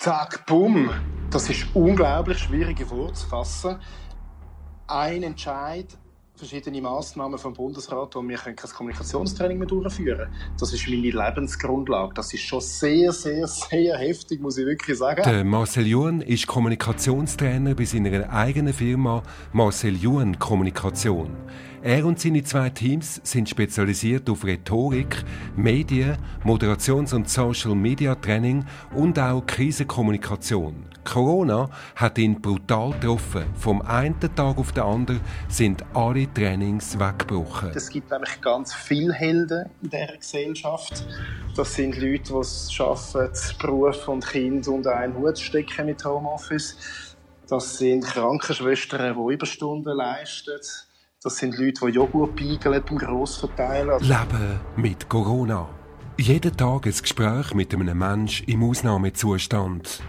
Zack, bumm. Das ist unglaublich schwierig in Worte zu fassen. Ein Entscheid, verschiedene Massnahmen vom Bundesrat, wo wir kein Kommunikationstraining mehr durchführen. Das ist meine Lebensgrundlage. Das ist schon sehr, sehr, sehr heftig, muss ich wirklich sagen. Der Marcel Juhn ist Kommunikationstrainer bei seiner eigenen Firma Marcel Juhn Kommunikation. Er und seine zwei Teams sind spezialisiert auf Rhetorik, Medien, Moderations- und Social-Media-Training und auch Krisenkommunikation. Corona hat ihn brutal getroffen. Vom einen Tag auf den anderen sind alle Trainings weggebrochen. Es gibt nämlich ganz viele Helden in dieser Gesellschaft. Das sind Leute, die es schaffen, Beruf und Kind unter einen Hut zu stecken mit Homeoffice. Das sind Krankenschwestern, die Überstunden leisten. Das sind Leute, die Joghurt beigeln beim Grossverteiler. Leben mit Corona. Jeden Tag ein Gespräch mit einem Menschen im Ausnahmezustand.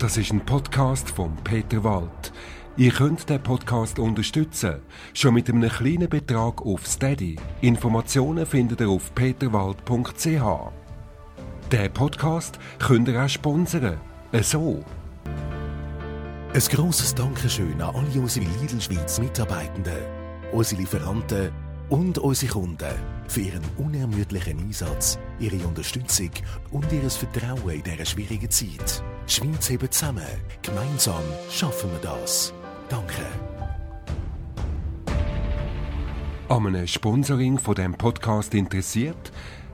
Das ist ein Podcast von Peter Wald. Ihr könnt den Podcast unterstützen, schon mit einem kleinen Betrag auf Steady. Informationen findet ihr auf peterwald.ch. Den Podcast könnt ihr auch sponsern. So. Ein grosses Dankeschön an alle unsere Lidl Schweiz Mitarbeitenden unsere Lieferanten und unsere Kunden für ihren unermüdlichen Einsatz, ihre Unterstützung und ihr Vertrauen in dieser schwierigen Zeit. Die Schweiz eben zusammen. Gemeinsam schaffen wir das. Danke. An einem Sponsoring von dem Podcast interessiert?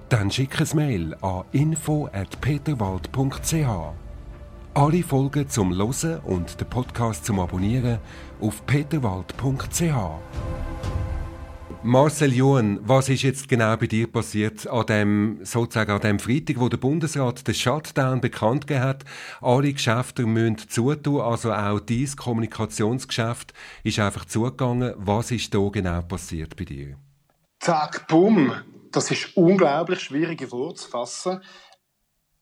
Dann schick ein Mail an info@peterwald.ch. Alle Folgen zum Losen und den Podcast zum Abonnieren auf peterwald.ch. Marcel Johan, was ist jetzt genau bei dir passiert an dem, sozusagen an dem Freitag, wo der Bundesrat den Shutdown bekannt gegeben hat? Alle Geschäfte müssen zutun, also auch dieses Kommunikationsgeschäft ist einfach zugegangen. Was ist da genau passiert bei dir? Zack, bumm. Das ist unglaublich schwierig in Worte zu fassen.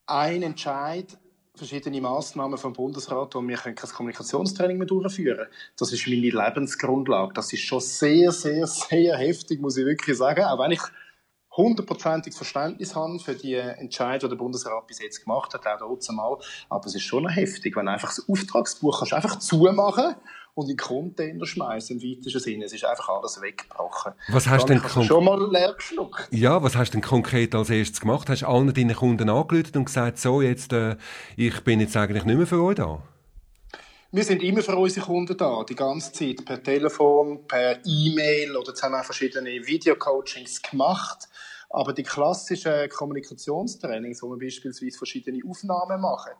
Ein Entscheid verschiedene Massnahmen vom Bundesrat, wo wir kein Kommunikationstraining mehr durchführen können. Das ist meine Lebensgrundlage. Das ist schon sehr, sehr, sehr heftig, muss ich wirklich sagen. Auch wenn ich hundertprozentiges Verständnis habe für die Entscheidung, die der Bundesrat bis jetzt gemacht hat, auch dort mal. Aber es ist schon heftig, wenn einfach das Auftragsbuch kannst einfach zumachen und in Container schmeißen im weitesten Sinne. Es ist einfach alles weggebrochen. Was hast Dann denn schon mal leer geschluckt? Ja, was hast du denn konkret als erstes gemacht? Hast du allen deinen Kunden angelötet und gesagt, so, jetzt, äh, ich bin jetzt eigentlich nicht mehr für euch da? Wir sind immer für unsere Kunden da, die ganze Zeit, per Telefon, per E-Mail oder jetzt haben wir verschiedene Videocoachings gemacht. Aber die klassischen Kommunikationstrainings, wo wir beispielsweise verschiedene Aufnahmen machen,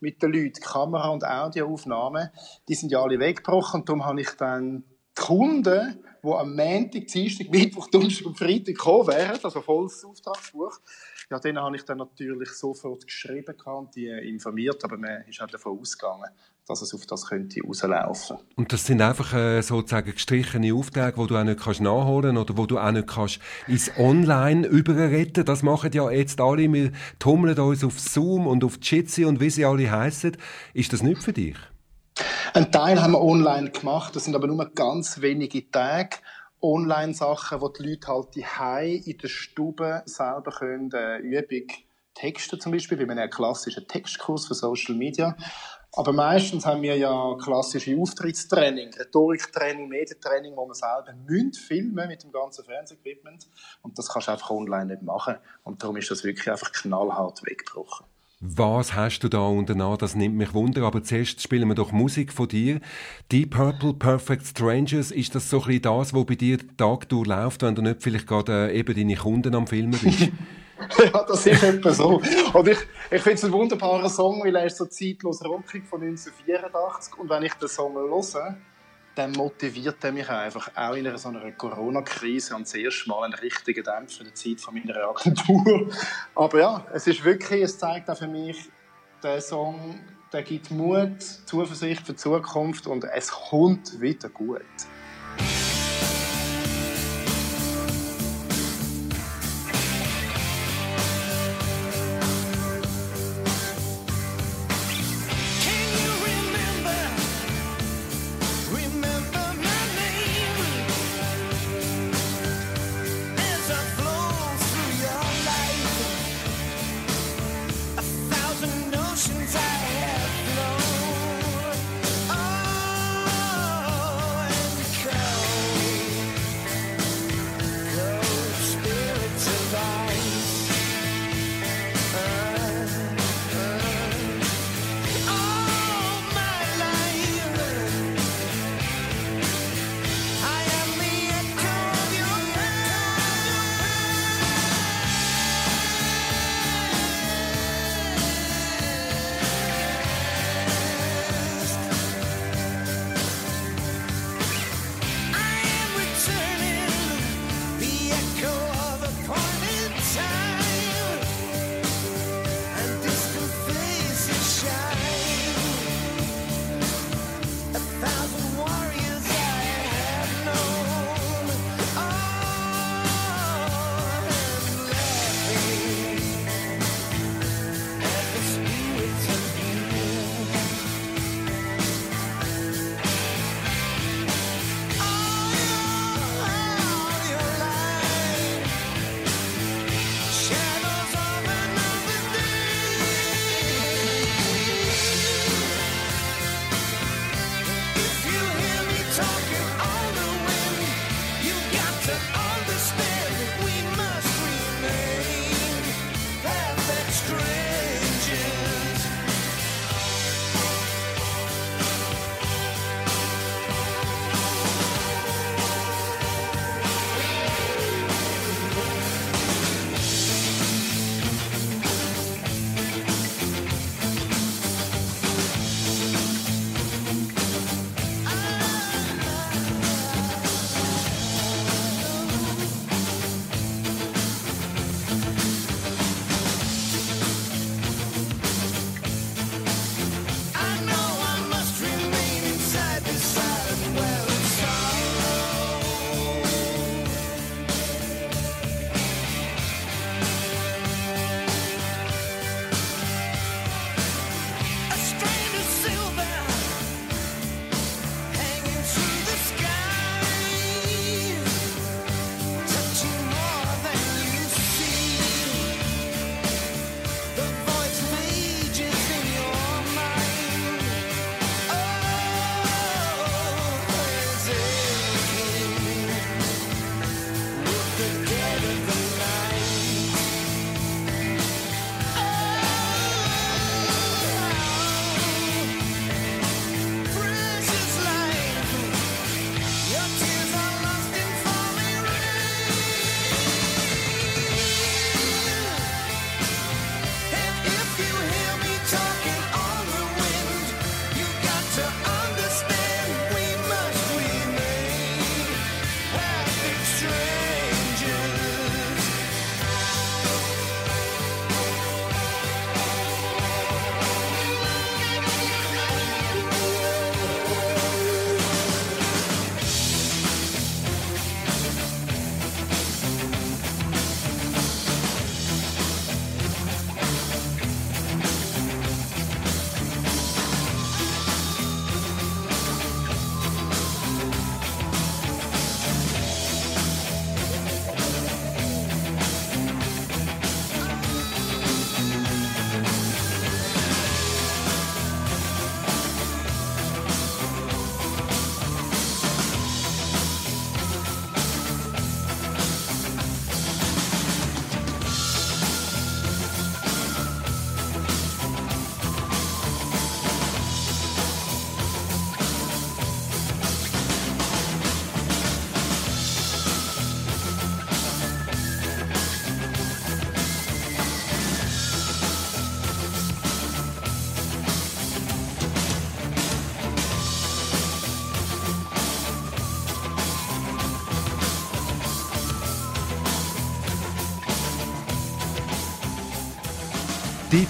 mit den Leuten, Kamera- und Audioaufnahmen, die sind ja alle weggebrochen. Und darum habe ich dann die Kunden, die am Montag, Dienstag, Mittwoch, Donnerstag und Freitag gekommen wären, also volles Auftragsbuch, ja, denen habe ich dann natürlich sofort geschrieben und die informiert, aber man ist auch davon ausgegangen, dass es auf das könnte rauslaufen. Und das sind einfach äh, sozusagen gestrichene Aufträge, wo du auch nicht kannst nachholen oder wo du auch nicht kannst ins Online überretten. Das machen ja jetzt alle. Wir tummeln uns auf Zoom und auf Jitsi und wie sie alle heißen. Ist das nicht für dich? Ein Teil haben wir online gemacht. Das sind aber nur ganz wenige Tage. Online-Sachen, wo die Leute halt die in der Stube selber können, äh, Übung texten zum Beispiel, wie einem klassischen Textkurs für Social Media. Aber meistens haben wir ja klassische Auftrittstraining, Rhetoriktraining, Medientraining, wo man selber münd filmen mit dem ganzen Fernsehequipment. Und das kannst du einfach online nicht machen. Und darum ist das wirklich einfach knallhart weggebrochen. Was hast du da untereinander? Das nimmt mich wunder. Aber zuerst spielen wir doch Musik von dir. Deep Purple, Perfect Strangers. Ist das so ein bisschen das, was bei dir Tag durchläuft, wenn du nicht vielleicht gerade äh, eben deine Kunden am Filmen bist? ja, das ist etwa so. Und ich, ich finde es ein wunderbarer Song, weil er ist so zeitlos rockig von 1984. Und wenn ich den Song höre, dann motiviert er mich einfach auch in einer so einer Corona-Krise und das erste Mal einen richtigen Dämpfer in der Zeit von meiner Agentur. Aber ja, es ist wirklich, es zeigt auch für mich, der Song, der gibt Mut, Zuversicht für die Zukunft und es kommt wieder gut.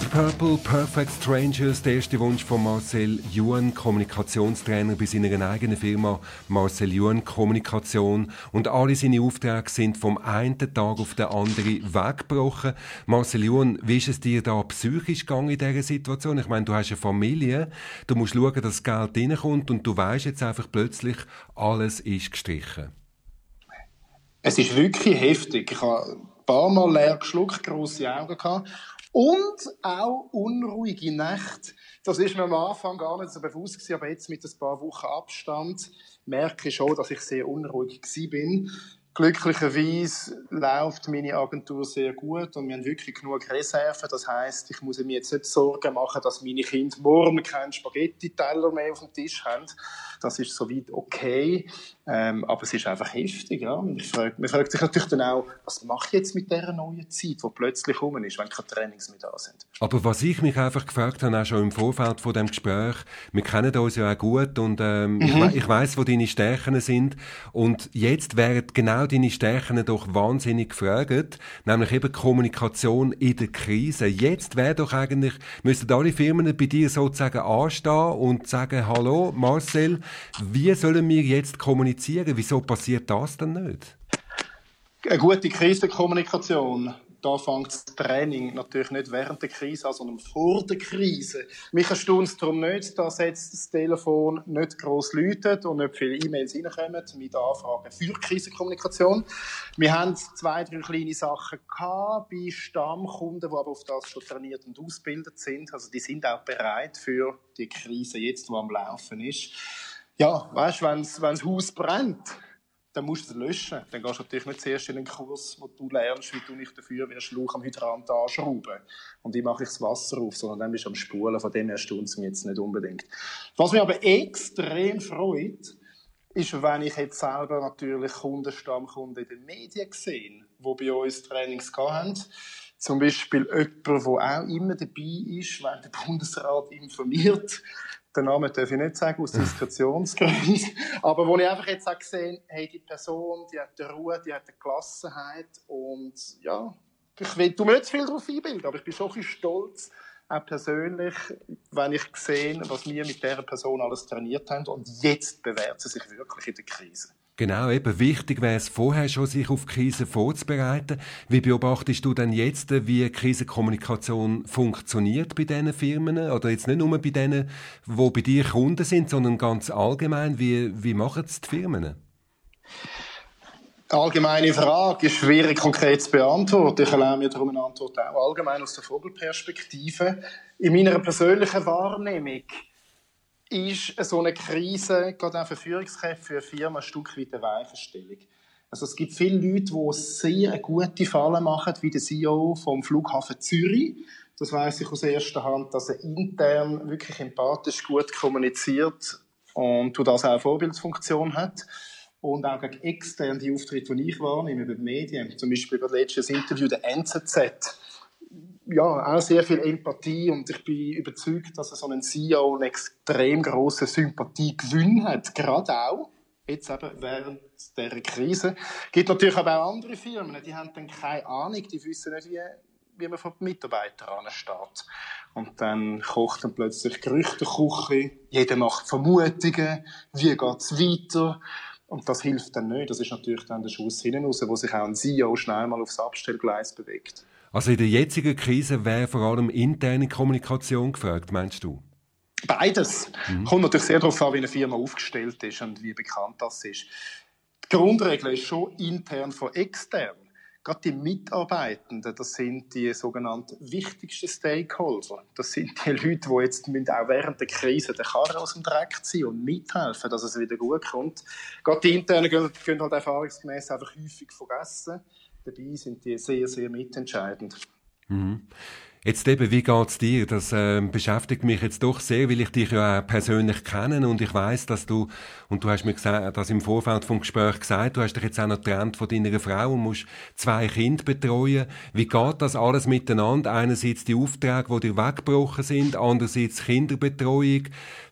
Purple, Perfect Strangers, der erste Wunsch von Marcel Juan, Kommunikationstrainer bei seiner eigenen Firma Marcel Juan Kommunikation. Und alle seine Aufträge sind vom einen Tag auf den anderen weggebrochen. Marcel Juan, wie ist es dir da psychisch gegangen in dieser Situation? Ich meine, du hast eine Familie, du musst schauen, dass das Geld reinkommt und du weißt jetzt einfach plötzlich, alles ist gestrichen. Es ist wirklich heftig. Ich habe ein paar Mal leer geschluckt, grosse Augen gehabt. Und auch unruhige Nächte. Das ist mir am Anfang gar nicht so bewusst gewesen, aber jetzt mit ein paar Wochen Abstand merke ich schon, dass ich sehr unruhig bin. Glücklicherweise läuft meine Agentur sehr gut und wir haben wirklich genug Reserven. Das heißt, ich muss mir jetzt nicht Sorgen machen, dass meine Kinder morgen keinen Spaghetti-Teller mehr auf dem Tisch haben. Das ist soweit okay. Ähm, aber es ist einfach heftig, ja. Man fragt, man fragt sich natürlich dann auch, was mache ich jetzt mit dieser neuen Zeit, die plötzlich rum ist, wenn keine Trainings mehr da sind. Aber was ich mich einfach gefragt habe, auch schon im Vorfeld von dem Gespräch, wir kennen uns ja auch gut und ähm, mhm. ich, ich weiß, wo deine Stärken sind und jetzt wären genau deine Stärken doch wahnsinnig gefragt, nämlich eben Kommunikation in der Krise. Jetzt wäre doch eigentlich, müssten alle Firmen bei dir sozusagen anstehen und sagen, hallo Marcel, wie sollen wir jetzt kommunizieren? Wieso passiert das denn nicht? Eine gute Krisenkommunikation da fängt das Training natürlich nicht während der Krise an, sondern vor der Krise. Mich erstaunt es darum nicht, dass jetzt das Telefon nicht gross läutet und nicht viele E-Mails reinkommen mit Anfragen für Krisenkommunikation. Wir haben zwei, drei kleine Sachen gehabt bei Stammkunden, die aber auf das schon trainiert und ausgebildet sind. Also die sind auch bereit für die Krise jetzt, die am Laufen ist. Ja, weißt, wenn das Haus brennt, dann musst du es löschen. Dann gehst du natürlich nicht zuerst in einen Kurs, wo du lernst, wie du nicht dafür wirst, Schlauch am Hydrant anschrauben. Und wie mache ich das Wasser auf, sondern dann bist du am Spulen. Von dem erstaunt es mich jetzt nicht unbedingt. Was mich aber extrem freut, ist, wenn ich jetzt selber natürlich Kunden, Stammkunden in den Medien sehe, die bei uns Trainings haben. Zum Beispiel jemand, der auch immer dabei ist, wenn der Bundesrat informiert den Namen darf ich nicht sagen, aus Diskretionsgründen. Aber wo ich einfach jetzt auch gesehen hey, die Person, die hat die Ruhe, die hat die Gelassenheit und ja, ich will, du mir nicht viel darauf einbilden, aber ich bin schon ein bisschen stolz, auch persönlich, wenn ich sehe, was wir mit dieser Person alles trainiert haben und jetzt bewährt sie sich wirklich in der Krise. Genau, eben wichtig wäre es vorher schon, sich auf Krisen vorzubereiten. Wie beobachtest du denn jetzt, wie Krisenkommunikation funktioniert bei diesen Firmen? Oder jetzt nicht nur bei denen, die bei dir Kunden sind, sondern ganz allgemein. Wie, wie machen es die Firmen? Allgemeine Frage ist schwierig konkret zu beantworten. Ich erlaube mir darum eine Antwort auch allgemein aus der Vogelperspektive. In meiner persönlichen Wahrnehmung ist so eine Krise, gerade auch für Führungskräfte, für Firma, ein Stück weit eine Weichenstellung. Also es gibt viele Leute, die sehr gute Falle machen, wie der CEO vom Flughafen Zürich. Das weiß ich aus erster Hand, dass er intern wirklich empathisch gut kommuniziert und das auch eine Vorbildfunktion hat. Und auch gegen extern die Auftritte, die ich wahrnehme über die Medien, zum Beispiel über das letzte Interview der NZZ, ja, auch sehr viel Empathie und ich bin überzeugt, dass so ein CEO eine extrem große Sympathie gewinnen hat, gerade auch jetzt eben während der Krise. Es gibt natürlich aber auch andere Firmen, die haben dann keine Ahnung, die wissen nicht, wie, wie man von den Mitarbeitern ansteht. Und dann kocht dann plötzlich Gerüchteküche, jeder macht Vermutungen, wie geht's weiter? Und das hilft dann nicht. Das ist natürlich dann der Schuss hinten raus, wo sich auch ein CEO schnell mal aufs Abstellgleis bewegt. Also in der jetzigen Krise wäre vor allem interne Kommunikation gefragt, meinst du? Beides. Mhm. Kommt natürlich sehr darauf an, wie eine Firma aufgestellt ist und wie bekannt das ist. Die Grundregel ist schon intern von extern. Gerade die Mitarbeitenden, das sind die sogenannten wichtigsten Stakeholder. Das sind die Leute, die jetzt auch während der Krise den Karren aus dem Dreck ziehen und mithelfen, dass es wieder gut kommt. Gerade die Internen gehen, gehen halt erfahrungsgemäß einfach häufig vergessen dabei sind die sehr, sehr mitentscheidend. Mhm. Jetzt eben, wie geht's dir? Das äh, beschäftigt mich jetzt doch sehr, weil ich dich ja auch persönlich kenne und ich weiß, dass du, und du hast mir gesagt, das im Vorfeld vom Gespräch gesagt, du hast dich jetzt auch noch getrennt von deiner Frau und musst zwei Kinder betreuen. Wie geht das alles miteinander? Einerseits die Aufträge, die dir weggebrochen sind, andererseits Kinderbetreuung,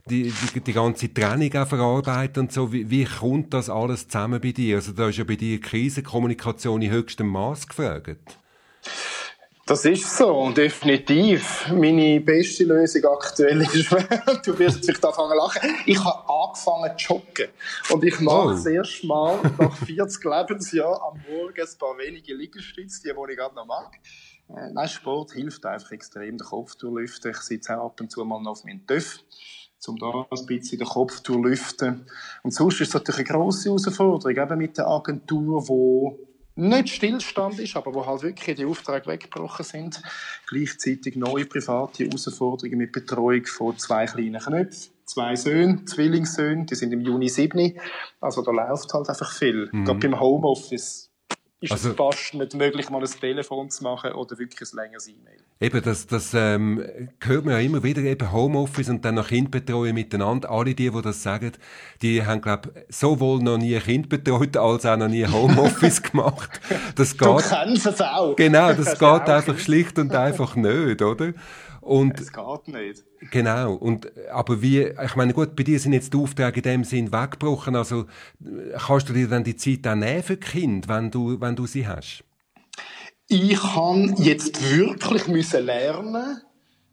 die, die, die ganze Trennung auch verarbeiten und so. Wie, wie kommt das alles zusammen bei dir? Also da ist ja bei dir Krisenkommunikation in höchstem Maß gefragt. Das ist so, definitiv. Meine beste Lösung aktuell ist, du wirst jetzt vielleicht anfangen lachen, ich habe angefangen zu joggen. Und ich mache oh. das erste Mal nach 40 Lebensjahren am Morgen ein paar wenige Liegestütze, die, die ich gerade noch mag. Äh, nein, Sport hilft einfach extrem, den Kopf durchlüften. Ich sitze auch ab und zu mal noch auf meinen Töff, um da ein bisschen den Kopf durchlüften. Und sonst ist es natürlich eine grosse Herausforderung, eben mit der Agentur, die nicht Stillstand ist, aber wo halt wirklich die Aufträge weggebrochen sind. Gleichzeitig neue private Herausforderungen mit Betreuung von zwei kleinen Knöpfen, zwei Söhnen, Zwillingssöhne, die sind im Juni 7. Also da läuft halt einfach viel. Mhm. Gerade beim Homeoffice ist also, es fast nicht möglich, mal ein Telefon zu machen oder wirklich ein längeres E-Mail. Eben, das, das ähm, hört man ja immer wieder, eben Homeoffice und dann noch Kind betreuen miteinander. Alle die, die das sagen, die haben, glaube sowohl noch nie ein Kind betreut, als auch noch nie Homeoffice gemacht. Das geht, du kennst es auch. Genau, das, das geht einfach schlicht und einfach nicht, oder? Und, es geht nicht. Genau. Und, aber wie, ich meine, gut, bei dir sind jetzt die Aufträge in dem Sinn weggebrochen. Also, kannst du dir dann die Zeit auch nehmen für Kinder, wenn du, wenn du sie hast? Ich kann jetzt wirklich müssen lernen,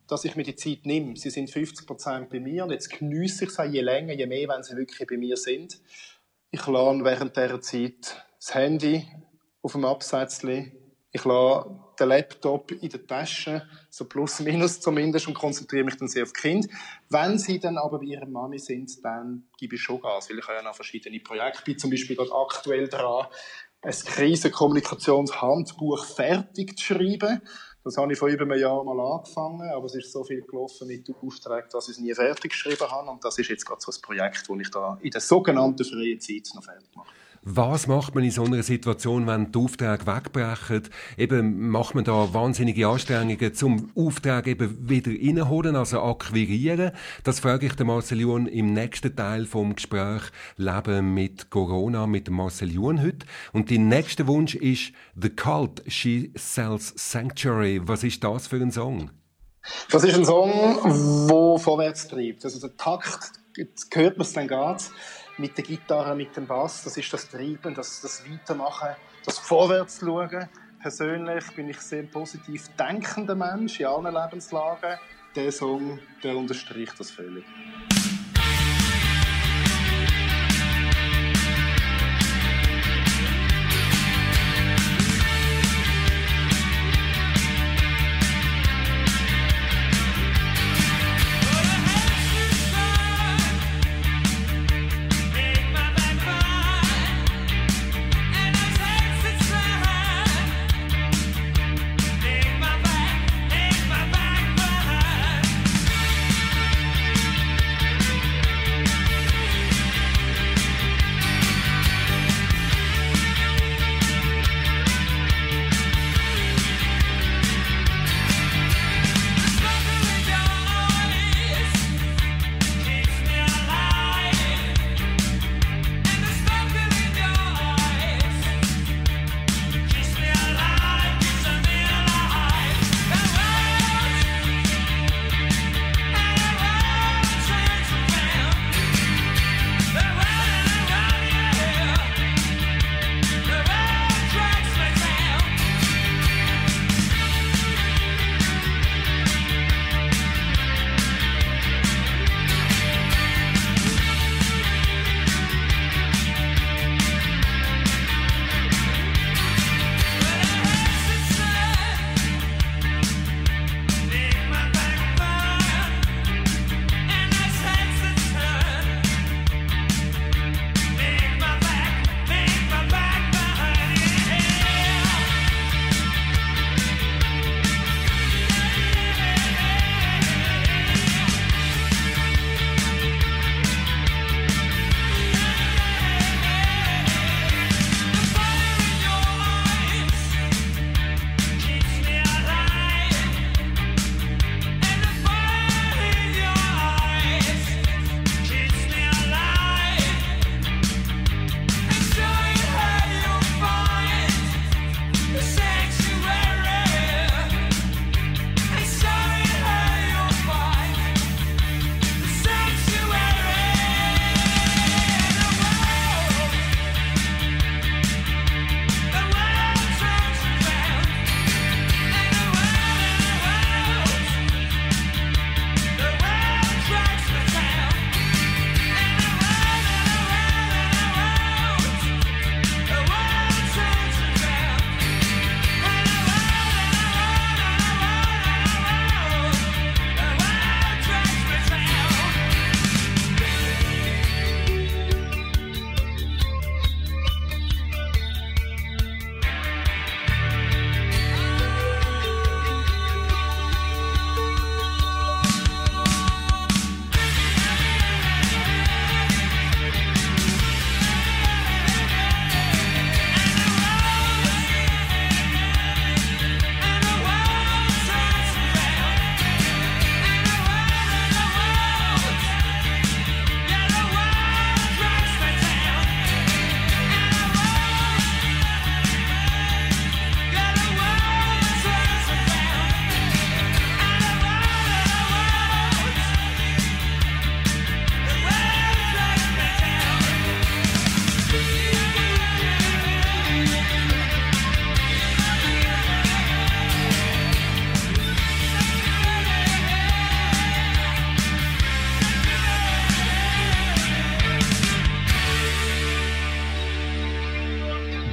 dass ich mir die Zeit nehme. Sie sind 50 Prozent bei mir und jetzt geniesse ich es je länger, je mehr, wenn sie wirklich bei mir sind. Ich lerne während dieser Zeit das Handy auf dem Absetzli. Ich lasse den Laptop in der Tasche, so plus minus zumindest, und konzentriere mich dann sehr auf Kinder. Wenn sie dann aber bei ihrer Mami sind, dann gebe ich schon Gas, weil ich habe ja noch verschiedene Projekte. Bin zum Beispiel gerade aktuell dran, ein Krisenkommunikationshandbuch fertig zu schreiben. Das habe ich vor über einem Jahr mal angefangen, aber es ist so viel gelaufen mit Aufträgen, dass ich es nie fertig geschrieben habe. Und das ist jetzt gerade so ein Projekt, das ich da in der sogenannten freien Zeit noch fertig mache. Was macht man in so einer Situation, wenn die Aufträge wegbrechen? Eben, macht man da wahnsinnige Anstrengungen zum Auftrag eben wieder reinholen, also akquirieren? Das frage ich den Marcel Juhn im nächsten Teil vom Gespräch Leben mit Corona mit Marcel Juhn heute. Und dein nächster Wunsch ist The Cult, She Sells Sanctuary. Was ist das für ein Song? Das ist ein Song, der vorwärts treibt. Also der Takt, jetzt hört man es dann gerade mit der Gitarre, mit dem Bass. Das ist das Treiben, das, das Weitermachen, das Vorwärts schauen. Persönlich bin ich sehr positiv denkender Mensch in allen Lebenslagen. Der Song, der unterstreicht das völlig.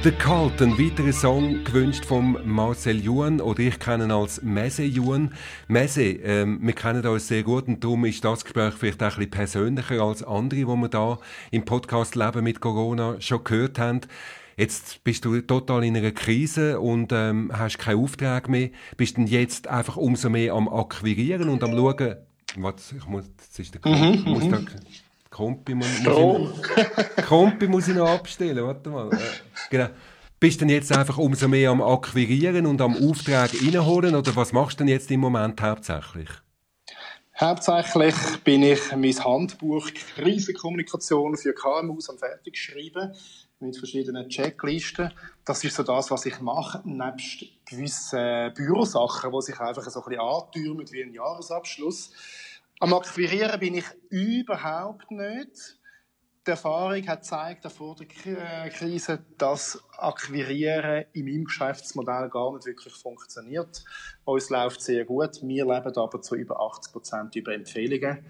The Cult, ein weiterer Song gewünscht von Marcel Juan oder ich kenne ihn als Mese Juan. Mese, ähm, wir kennen uns sehr gut und darum ist das Gespräch vielleicht auch ein bisschen persönlicher als andere, die wir da im Podcast Leben mit Corona schon gehört haben. Jetzt bist du total in einer Krise und ähm, hast keinen Auftrag mehr. Bist du jetzt einfach umso mehr am Akquirieren und am schauen, was, ich muss, das ist der Kompi, mhm, muss mhm. da, Kompi, muss, muss ich, Kompi muss ich noch abstellen, warte mal. Äh, genau. Bist du denn jetzt einfach umso mehr am Akquirieren und am Auftrag reinholen oder was machst du denn jetzt im Moment hauptsächlich? Hauptsächlich bin ich mein Handbuch Krisenkommunikation für KMUs am fertig geschrieben mit verschiedenen Checklisten. Das ist so das, was ich mache, nebst gewissen Bürosachen, die sich einfach so ein bisschen antürmen wie ein Jahresabschluss. Am Akquirieren bin ich überhaupt nicht. Die Erfahrung hat gezeigt, vor der äh, Krise, dass Akquirieren in meinem Geschäftsmodell gar nicht wirklich funktioniert. Uns läuft sehr gut. Wir leben aber zu über 80 Prozent über Empfehlungen.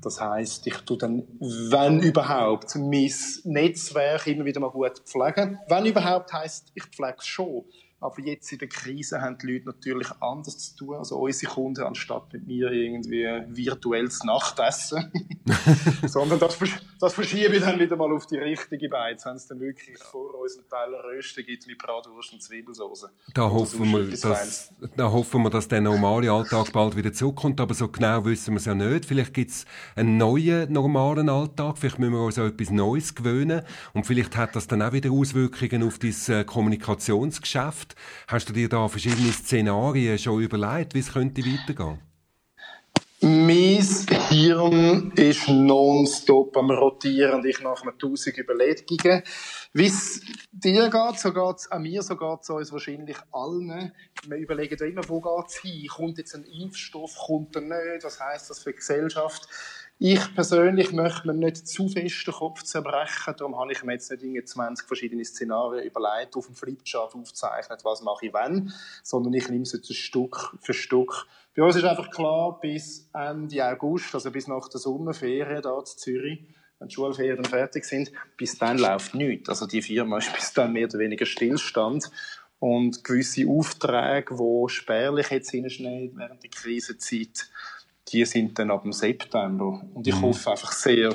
Das heißt, ich tue dann, wenn überhaupt, mein Netzwerk immer wieder mal gut pflegen. Wenn überhaupt heißt, ich pflege es schon. Aber jetzt in der Krise haben die Leute natürlich anders zu tun. Also unsere Kunden, anstatt mit mir irgendwie virtuelles Nachtessen. Sondern das, das verschiebe ich dann wieder mal auf die richtige Beiz, wenn es dann wirklich vor uns einen Teil Rösten gibt mit Bratwurst und Zwiebelsauce. Da hoffen, wir, dass, da hoffen wir, dass der normale Alltag bald wieder zurückkommt. Aber so genau wissen wir es ja nicht. Vielleicht gibt es einen neuen, normalen Alltag. Vielleicht müssen wir uns an etwas Neues gewöhnen. Und vielleicht hat das dann auch wieder Auswirkungen auf dein äh, Kommunikationsgeschäft Zukunft. Hast du dir da verschiedene Szenarien schon überlegt, wie es könnte weitergehen? Mein Hirn ist nonstop am Rotieren und ich nach mir tausend Überlegungen. Wie es dir geht, so geht es an mir, so geht es uns wahrscheinlich allen. Wir überlegen immer, wo geht es hin? Kommt jetzt ein Impfstoff, kommt er nicht? Was heisst das für die Gesellschaft? Ich persönlich möchte mir nicht zu fest den Kopf zerbrechen, darum habe ich mir jetzt nicht 20 verschiedene Szenarien überlegt, auf dem Flipchart aufgezeichnet, was mache ich wenn, sondern ich nehme es jetzt Stück für Stück. Bei uns ist einfach klar, bis Ende August, also bis nach der Sommerferien hier in Zürich, wenn die Schulferien fertig sind, bis dann läuft nichts. Also die Firma ist bis dann mehr oder weniger Stillstand. Und gewisse Aufträge, die spärlich jetzt hinschneiden während der Krisenzeit, die sind dann ab dem September. Und ich mhm. hoffe einfach sehr,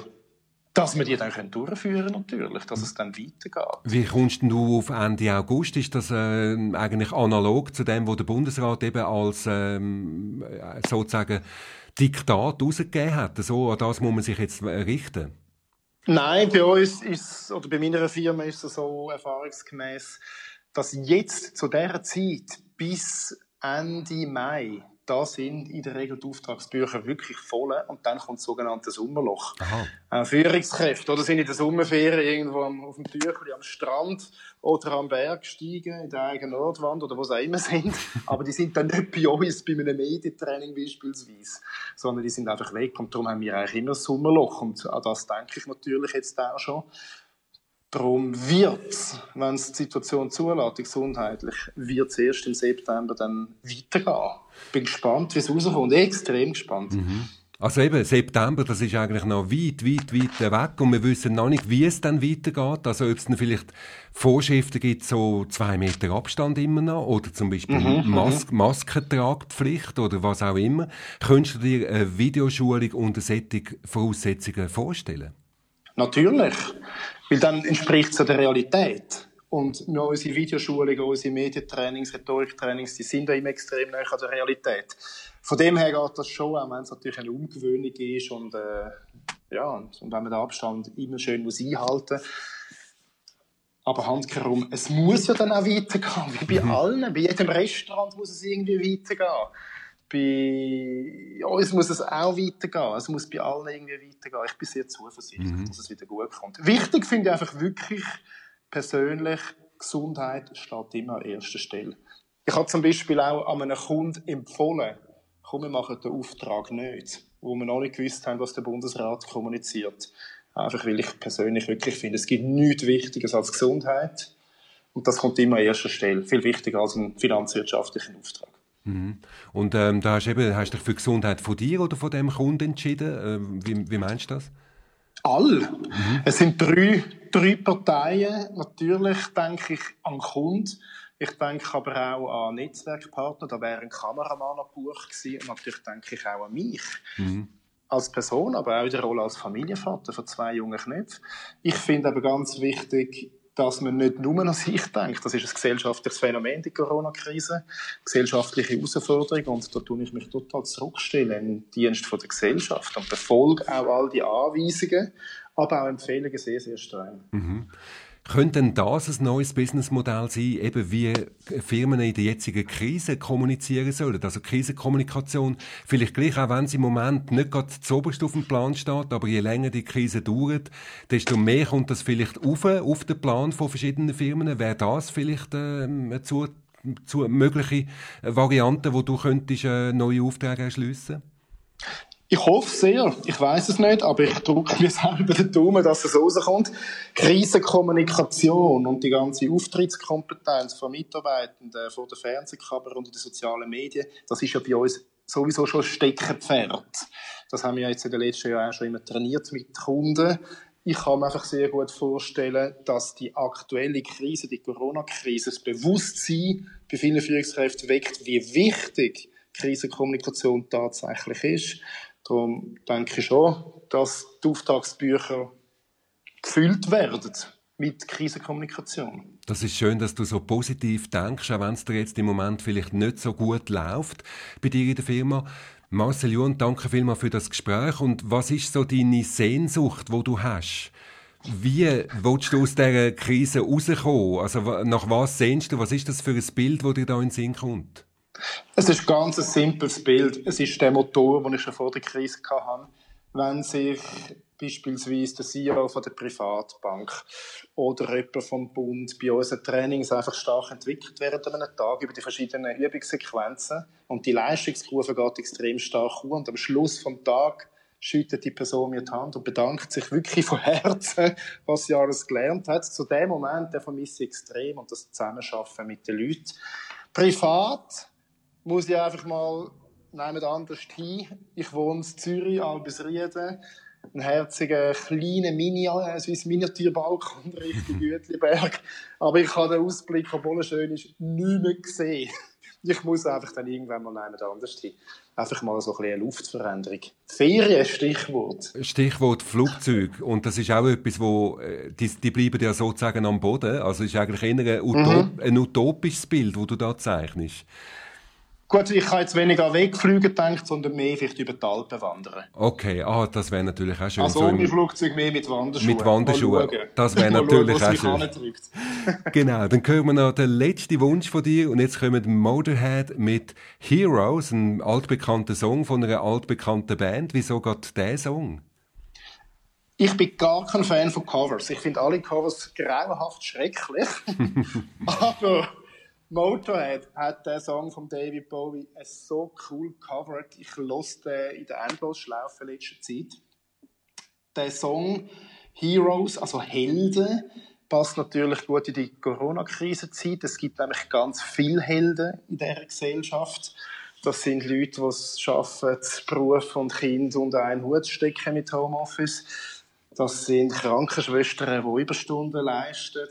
dass wir die dann durchführen können, natürlich, dass es dann weitergeht. Wie kommst du auf Ende August? Ist das äh, eigentlich analog zu dem, was der Bundesrat eben als ähm, sozusagen Diktat rausgegeben hat? So, an das muss man sich jetzt richten? Nein, bei uns ist oder bei meiner Firma ist es so erfahrungsgemäß, dass jetzt zu dieser Zeit bis Ende Mai da sind in der Regel die Auftragsbücher wirklich voll und dann kommt das sogenannte Sommerloch. Aha. Äh, Führungskräfte oder sind in der Sommerferien irgendwo am, auf dem Tüchli am Strand oder am Berg steigen, in der eigenen Nordwand oder wo sie immer sind, aber die sind dann nicht bei uns, bei einem Medientraining beispielsweise, sondern die sind einfach weg und darum haben wir eigentlich immer das Sommerloch und an das denke ich natürlich jetzt auch schon. Darum wird wenn es die Situation zulässt, gesundheitlich, wird es erst im September dann weitergehen. Bin gespannt, wie es rauskommt. Extrem gespannt. Mhm. Also eben, September, das ist eigentlich noch weit, weit, weit weg und wir wissen noch nicht, wie es dann weitergeht. Also ob es dann vielleicht Vorschriften gibt, so zwei Meter Abstand immer noch oder zum Beispiel mhm, mhm. Mas Maskentragpflicht oder was auch immer. Könntest du dir eine Videoschulung unter solchen Voraussetzungen vorstellen? Natürlich. Weil dann entspricht es ja der Realität. Und wir, unsere Videoschulungen, unsere Medientrainings, Rhetoriktrainings, die sind ja immer extrem näher an der Realität. Von dem her geht das schon, auch wenn es natürlich eine Umgewöhnung ist und, äh, ja, und, und wenn man den Abstand immer schön muss einhalten muss. Aber handkehrum, es muss ja dann auch weitergehen, wie bei mhm. allen. Bei jedem Restaurant muss es irgendwie weitergehen bei uns muss es auch weitergehen. Es muss bei allen irgendwie weitergehen. Ich bin sehr zuversichtlich, mhm. dass es wieder gut kommt. Wichtig finde ich einfach wirklich persönlich, Gesundheit steht immer an erster Stelle. Ich habe zum Beispiel auch an einem Kunden empfohlen, komm, wir machen den Auftrag nicht, wo wir noch nicht gewusst haben, was der Bundesrat kommuniziert. Einfach weil ich persönlich wirklich finde, es gibt nichts Wichtiges als Gesundheit. Und das kommt immer an erster Stelle. Viel wichtiger als ein finanzwirtschaftlicher Auftrag. Mhm. Und ähm, da hast du eben, hast du dich für die Gesundheit von dir oder von dem Kunden entschieden? Ähm, wie, wie meinst du das? All. Mhm. Es sind drei, drei Parteien. Natürlich denke ich an Kunden. Ich denke aber auch an Netzwerkpartner. Da wäre ein Kameramann an Buch gewesen. Und natürlich denke ich auch an mich. Mhm. Als Person, aber auch in der Rolle als Familienvater von zwei jungen Knöpfen. Ich finde aber ganz wichtig, dass man nicht nur an sich denkt. Das ist ein gesellschaftliches Phänomen, die Corona-Krise. Gesellschaftliche Herausforderung. Und da tue ich mich total zurückstellen im Dienst der Gesellschaft und befolge auch all die Anweisungen, aber auch Empfehlungen sehr, sehr streng. Mhm. Könnte denn das ein neues Businessmodell sein, eben wie Firmen in der jetzigen Krise kommunizieren sollen? Also Krisenkommunikation, vielleicht gleich auch wenn sie im Moment nicht gerade zuoberst auf dem Plan steht, aber je länger die Krise dauert, desto mehr kommt das vielleicht auf, auf den Plan von verschiedenen Firmen. Wäre das vielleicht äh, eine zu, zu mögliche Variante, wo du könntest äh, neue Aufträge erschliessen? Ich hoffe sehr. Ich weiß es nicht, aber ich drücke mir selber den Daumen, dass es rauskommt. Krisenkommunikation und die ganze Auftrittskompetenz von Mitarbeitenden, von der Fernsehkamera und den sozialen Medien, das ist ja bei uns sowieso schon Steckenpferd. Das haben wir jetzt in den letzten Jahren auch schon immer trainiert mit Kunden. Ich kann mir einfach sehr gut vorstellen, dass die aktuelle Krise, die Corona-Krise, das Bewusstsein bei vielen Führungskräften weckt, wie wichtig Krisenkommunikation tatsächlich ist. Darum denke ich schon, dass die Auftragsbücher gefüllt werden mit Krisenkommunikation. Das ist schön, dass du so positiv denkst, auch wenn es dir jetzt im Moment vielleicht nicht so gut läuft bei dir in der Firma. Marcel Juhn, danke vielmals für das Gespräch. Und was ist so deine Sehnsucht, wo du hast? Wie willst du aus dieser Krise rauskommen? Also nach was sehnst du? Was ist das für ein Bild, das dir da in den Sinn kommt? Es ist ganz ein simples Bild. Es ist der Motor, den ich schon vor der Krise hatte. Wenn sich beispielsweise der CEO von der Privatbank oder jemand vom Bund bei unseren Trainings einfach stark entwickelt während einem Tag über die verschiedenen Übungssequenzen und die Leistungskurve geht extrem stark hoch und am Schluss vom Tag schüttet die Person mir die Hand und bedankt sich wirklich von Herzen, was sie alles gelernt hat. Zu dem Moment, der vermisse ich extrem und das Zusammenschaffen mit den Leuten. Privat muss ich einfach mal jemand anders hin. Ich wohne in Zürich, Albisrieden. Ein herziger, kleiner Mini, äh, so ein Miniaturbalkon Richtung Gütliberg. Aber ich habe den Ausblick, obwohl er schön ist, nicht mehr gesehen. Ich muss einfach dann irgendwann mal jemand anders hin. Einfach mal so ein eine Luftveränderung. Ferien, Stichwort. Stichwort Flugzeug. Und das ist auch etwas, wo, äh, die, die bleiben ja sozusagen am Boden. Also es ist eigentlich eher ein, Utop, mhm. ein utopisches Bild, das du da zeichnest. Gut, ich kann jetzt weniger an Wegflüge gedacht, sondern mehr vielleicht über die Alpen wandern. Okay, ah, das wäre natürlich auch schön. Also so ohne Flugzeug mehr mit Wanderschuhen. Mit Wanderschuhen, das wäre natürlich schauen, auch schön. genau, dann hören wir noch den letzten Wunsch von dir und jetzt kommen Motorhead mit Heroes, ein altbekannter Song von einer altbekannten Band. Wieso geht dieser Song? Ich bin gar kein Fan von Covers. Ich finde alle Covers grauenhaft schrecklich. Aber Motorhead hat den Song von David Bowie so cool covered. Ich los den in der Endlosschlaufe letzter Zeit. Der Song Heroes, also Helden, passt natürlich gut in die Corona-Krise-Zeit. Es gibt nämlich ganz viele Helden in dieser Gesellschaft. Das sind Leute, die es schaffen, Beruf und Kind unter einen Hut zu stecken mit Homeoffice. Das sind Krankenschwestern, die Überstunden leisten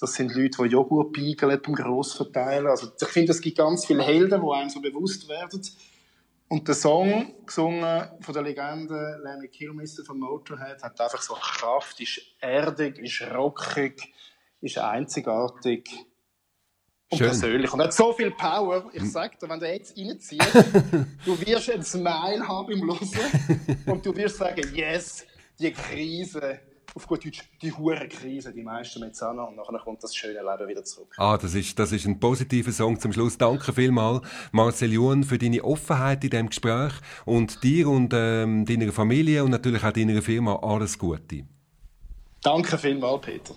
das sind Leute, die Joghurt beigeln beim Grossverteilen. Also ich finde, es gibt ganz viele Helden, die einem so bewusst werden. Und der Song, gesungen von der Legende Lemmy Kilmister von Motorhead, hat einfach so Kraft, ist erdig, ist rockig, ist einzigartig und Schön. persönlich. Und hat so viel Power. Ich sag dir, wenn du jetzt reinziehst, du wirst ein Smile haben im Hören und du wirst sagen, yes, die Krise auf gut Deutsch, die hure Krise, die meisten mit Sana und nachher kommt das schöne Leben wieder zurück. Ah, das ist, das ist ein positiver Song zum Schluss. Danke vielmals, Marcel Juhn, für deine Offenheit in diesem Gespräch und dir und ähm, deiner Familie und natürlich auch deiner Firma alles Gute. Danke vielmals, Peter.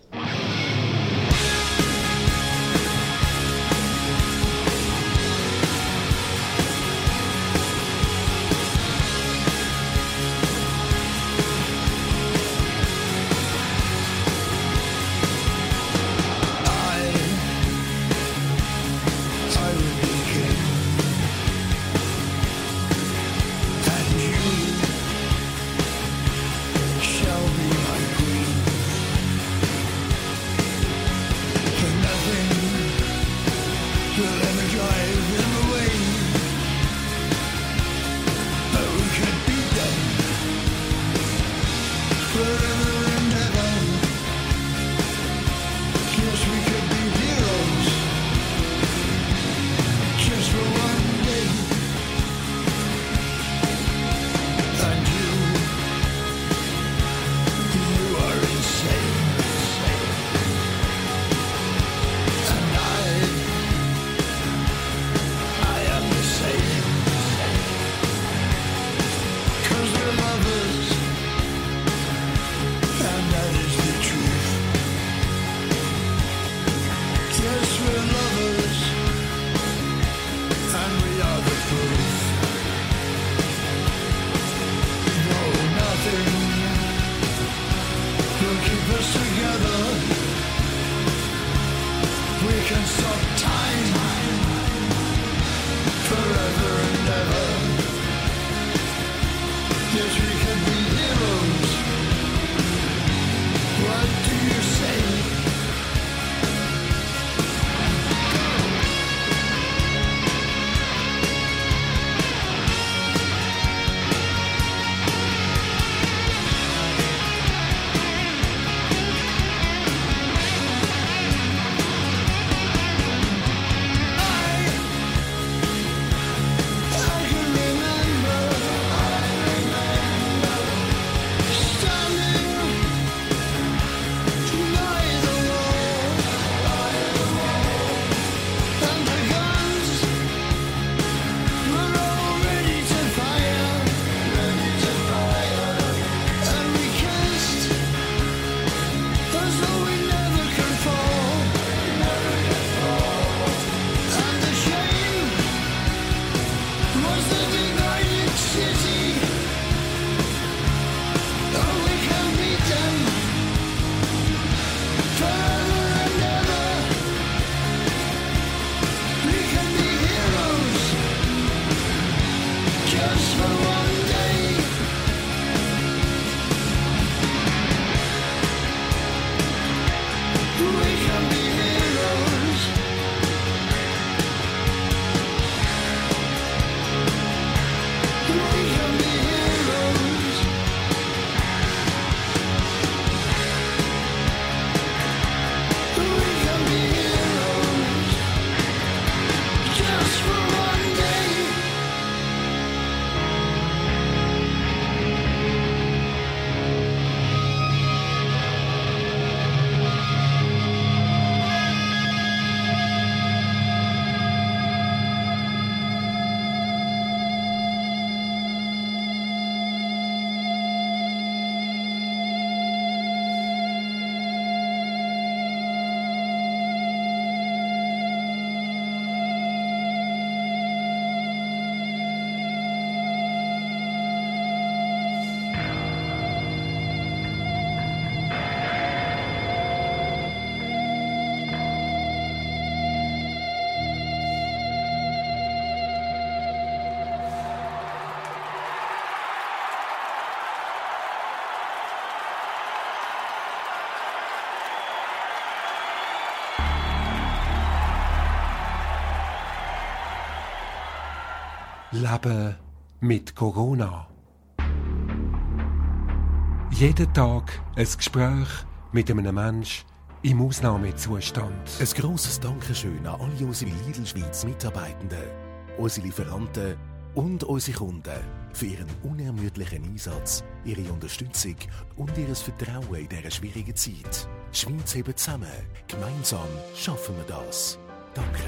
Leben mit Corona. Jeden Tag ein Gespräch mit einem Menschen im Ausnahmezustand. Ein grosses Dankeschön an alle unsere Lidl Schweiz Mitarbeitenden, unsere Lieferanten und unsere Kunden für ihren unermüdlichen Einsatz, ihre Unterstützung und ihr Vertrauen in dieser schwierigen Zeit. Schweiz hebt zusammen. Gemeinsam schaffen wir das. Danke.